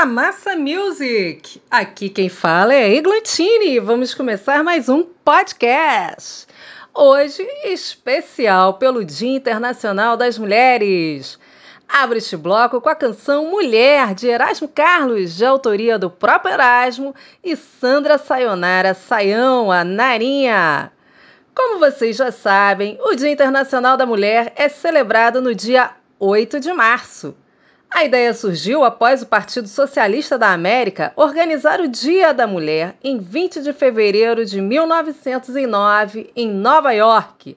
lindo do Tamassa Music! Aqui quem fala é Eglantine. Vamos começar mais um podcast. Hoje, especial pelo Dia Internacional das Mulheres. Abre este bloco com a canção Mulher, de Erasmo Carlos, de autoria do próprio Erasmo, e Sandra Sayonara Sayão, a Narinha. Como vocês já sabem, o Dia Internacional da Mulher é celebrado no dia 8 de março. A ideia surgiu após o Partido Socialista da América organizar o Dia da Mulher em 20 de fevereiro de 1909, em Nova York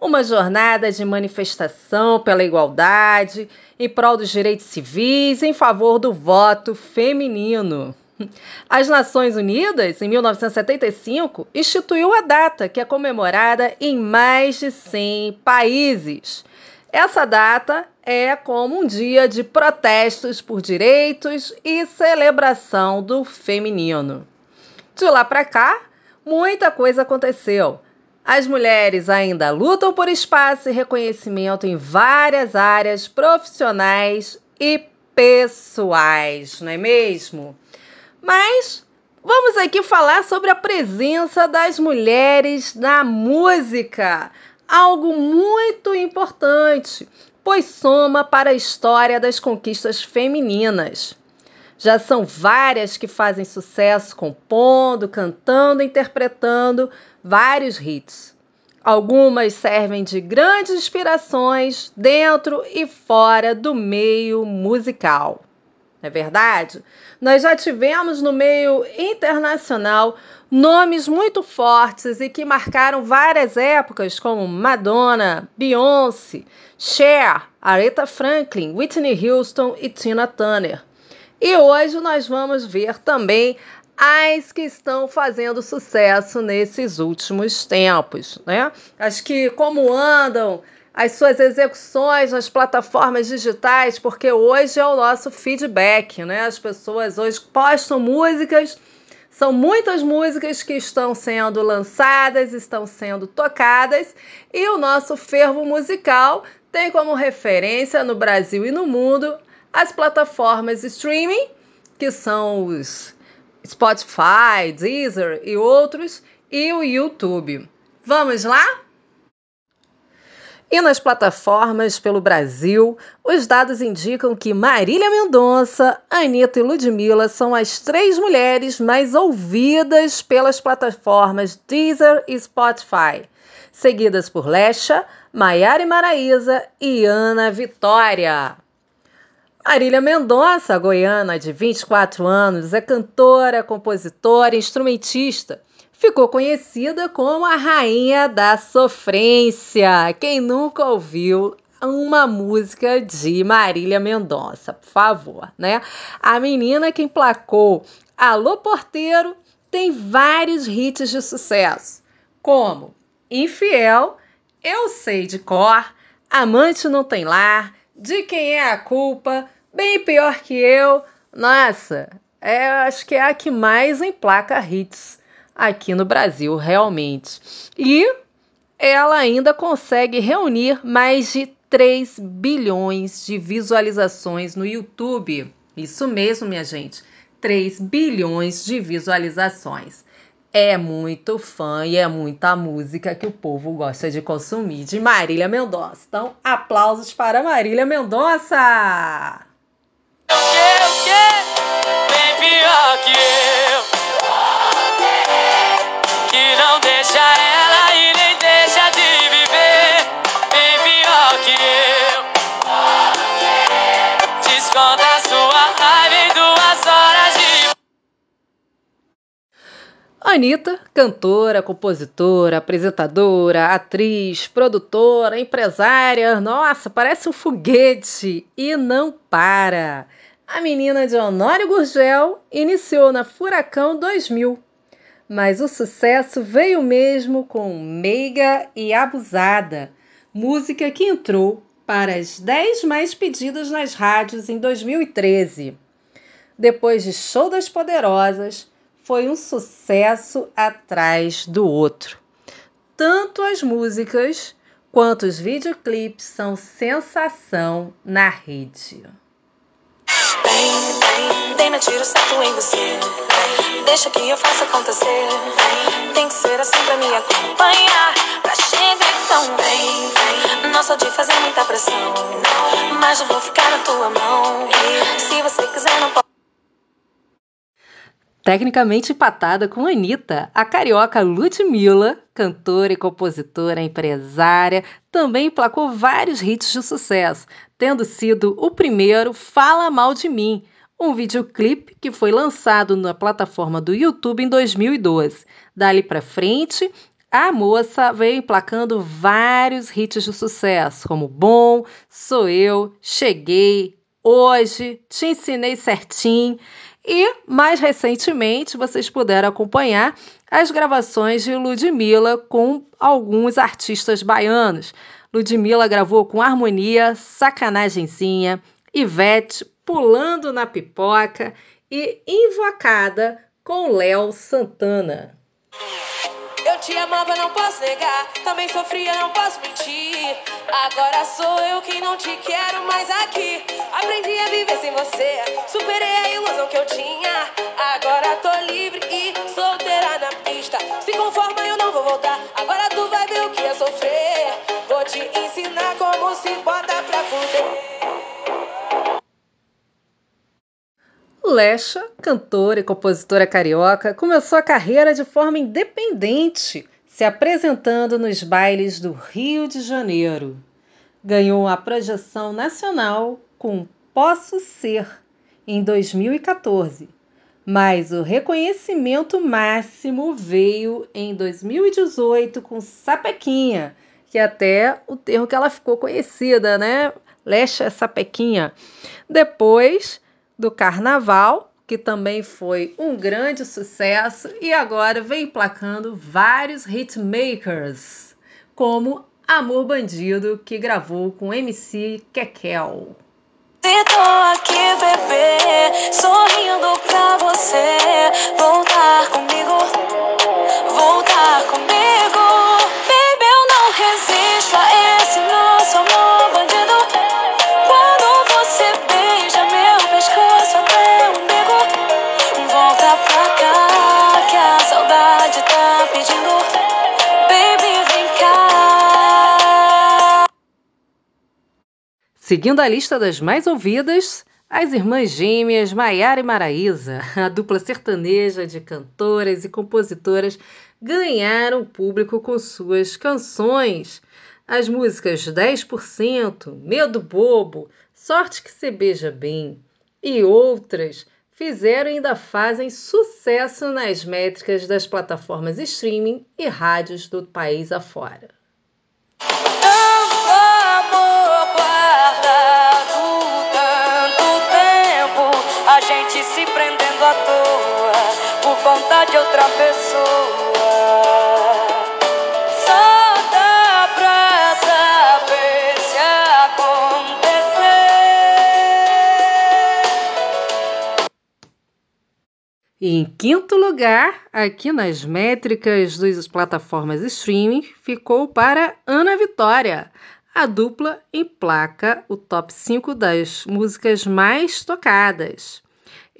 uma jornada de manifestação pela igualdade, em prol dos direitos civis, em favor do voto feminino. As Nações Unidas, em 1975, instituiu a data, que é comemorada em mais de 100 países. Essa data é como um dia de protestos por direitos e celebração do feminino. De lá para cá, muita coisa aconteceu. As mulheres ainda lutam por espaço e reconhecimento em várias áreas profissionais e pessoais, não é mesmo? Mas vamos aqui falar sobre a presença das mulheres na música, algo muito importante, pois soma para a história das conquistas femininas. Já são várias que fazem sucesso compondo, cantando, interpretando vários hits. Algumas servem de grandes inspirações dentro e fora do meio musical. Não é verdade? Nós já tivemos no meio internacional nomes muito fortes e que marcaram várias épocas, como Madonna, Beyoncé, Cher, Aretha Franklin, Whitney Houston e Tina Turner. E hoje nós vamos ver também as que estão fazendo sucesso nesses últimos tempos, né? Acho que como andam as suas execuções nas plataformas digitais, porque hoje é o nosso feedback, né? As pessoas hoje postam músicas, são muitas músicas que estão sendo lançadas, estão sendo tocadas, e o nosso fervo musical tem como referência no Brasil e no mundo as plataformas streaming, que são os Spotify, Deezer e outros, e o YouTube. Vamos lá? E nas plataformas pelo Brasil, os dados indicam que Marília Mendonça, Anitta e Ludmilla são as três mulheres mais ouvidas pelas plataformas Deezer e Spotify, seguidas por Lesha, Maiara e Maraísa e Ana Vitória. Marília Mendonça, goiana de 24 anos, é cantora, compositora instrumentista. Ficou conhecida como a rainha da sofrência. Quem nunca ouviu uma música de Marília Mendonça, por favor, né? A menina que emplacou Alô Porteiro tem vários hits de sucesso, como Infiel, Eu Sei de Cor, Amante Não Tem Lar, De Quem É a Culpa, bem pior que eu. Nossa, é, acho que é a que mais emplaca hits aqui no Brasil, realmente. E ela ainda consegue reunir mais de 3 bilhões de visualizações no YouTube. Isso mesmo, minha gente. 3 bilhões de visualizações. É muito fã e é muita música que o povo gosta de consumir de Marília Mendonça. Então, aplausos para Marília Mendonça! Pior que eu. Que não deixa ela e nem deixa de viver. Bem pior que eu. Desconta sua raiva em duas horas de. Anitta, cantora, compositora, apresentadora, atriz, produtora, empresária, nossa, parece um foguete e não para. A menina de Honório Gurgel iniciou na Furacão 2000. Mas o sucesso veio mesmo com Meiga e Abusada, música que entrou para as 10 mais pedidas nas rádios em 2013. Depois de Show das Poderosas, foi um sucesso atrás do outro. Tanto as músicas quanto os videoclipes são sensação na rede. Tiro certo em você. Deixa que eu faça acontecer. Tem que ser assim pra me acompanhar. Pra chegar vem, vem. Não sou de fazer muita pressão. Mas eu vou ficar na tua mão. Se você quiser, não pode. Tecnicamente empatada com Anitta, a carioca Ludmilla, cantora e compositora empresária, também emplacou vários hits de sucesso, tendo sido o primeiro Fala Mal de Mim, um videoclipe que foi lançado na plataforma do YouTube em 2012. Dali para frente, a moça veio emplacando vários hits de sucesso, como Bom, Sou Eu, Cheguei, Hoje, Te Ensinei Certinho. E, mais recentemente, vocês puderam acompanhar as gravações de Ludmilla com alguns artistas baianos. Ludmilla gravou com Harmonia, Sacanagemzinha, Ivete, Pulando na Pipoca e Invocada com Léo Santana. Eu te amava, não posso negar. Também sofria, não posso mentir. Agora sou eu que não te quero mais aqui. Aprendi a viver sem você. Superei a ilusão que eu tinha. Agora tô livre e solteira na pista. Se conforma, eu não vou voltar. Agora tu vai ver o que é sofrer. Vou te ensinar como se bota Lecha, cantora e compositora carioca, começou a carreira de forma independente, se apresentando nos bailes do Rio de Janeiro. Ganhou a projeção nacional com Posso Ser em 2014, mas o reconhecimento máximo veio em 2018 com Sapequinha, que é até o termo que ela ficou conhecida, né? Lecha Sapequinha. Depois do Carnaval, que também foi um grande sucesso e agora vem placando vários hitmakers, como Amor Bandido, que gravou com MC Kekel. Aqui, bebê, sorrindo pra você voltar comigo, voltar comigo. Seguindo a lista das mais ouvidas, as irmãs gêmeas Maiara e Maraísa, a dupla sertaneja de cantoras e compositoras, ganharam público com suas canções. As músicas 10%, Medo Bobo, Sorte que se beija bem e outras fizeram e ainda fazem sucesso nas métricas das plataformas streaming e rádios do país afora. Conta de outra pessoa. Só dá pra saber se acontecer. Em quinto lugar, aqui nas métricas das plataformas streaming, ficou para Ana Vitória. A dupla emplaca o top 5 das músicas mais tocadas.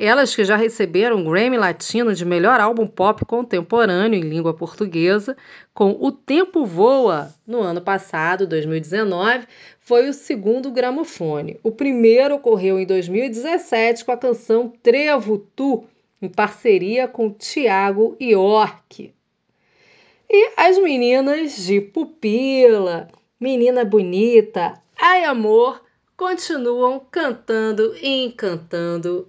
Elas que já receberam o Grammy Latino de melhor álbum pop contemporâneo em língua portuguesa, com O Tempo Voa, no ano passado, 2019, foi o segundo gramofone. O primeiro ocorreu em 2017 com a canção Trevo Tu, em parceria com Tiago York. E as meninas de Pupila, Menina Bonita, Ai Amor, continuam cantando e encantando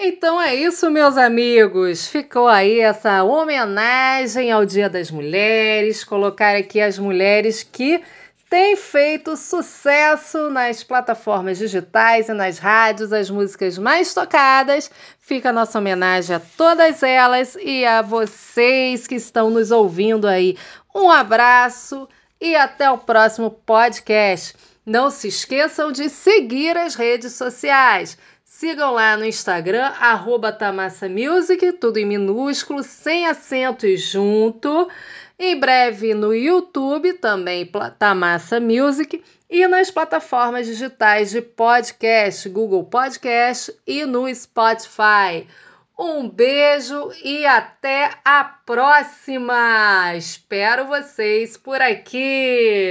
Então é isso, meus amigos. Ficou aí essa homenagem ao Dia das Mulheres. Colocar aqui as mulheres que têm feito sucesso nas plataformas digitais e nas rádios, as músicas mais tocadas. Fica a nossa homenagem a todas elas e a vocês que estão nos ouvindo aí. Um abraço e até o próximo podcast. Não se esqueçam de seguir as redes sociais. Sigam lá no Instagram, arroba Tamassa Music, tudo em minúsculo, sem acento e junto. Em breve no YouTube, também Tamassa Music. E nas plataformas digitais de podcast, Google Podcast e no Spotify. Um beijo e até a próxima! Espero vocês por aqui!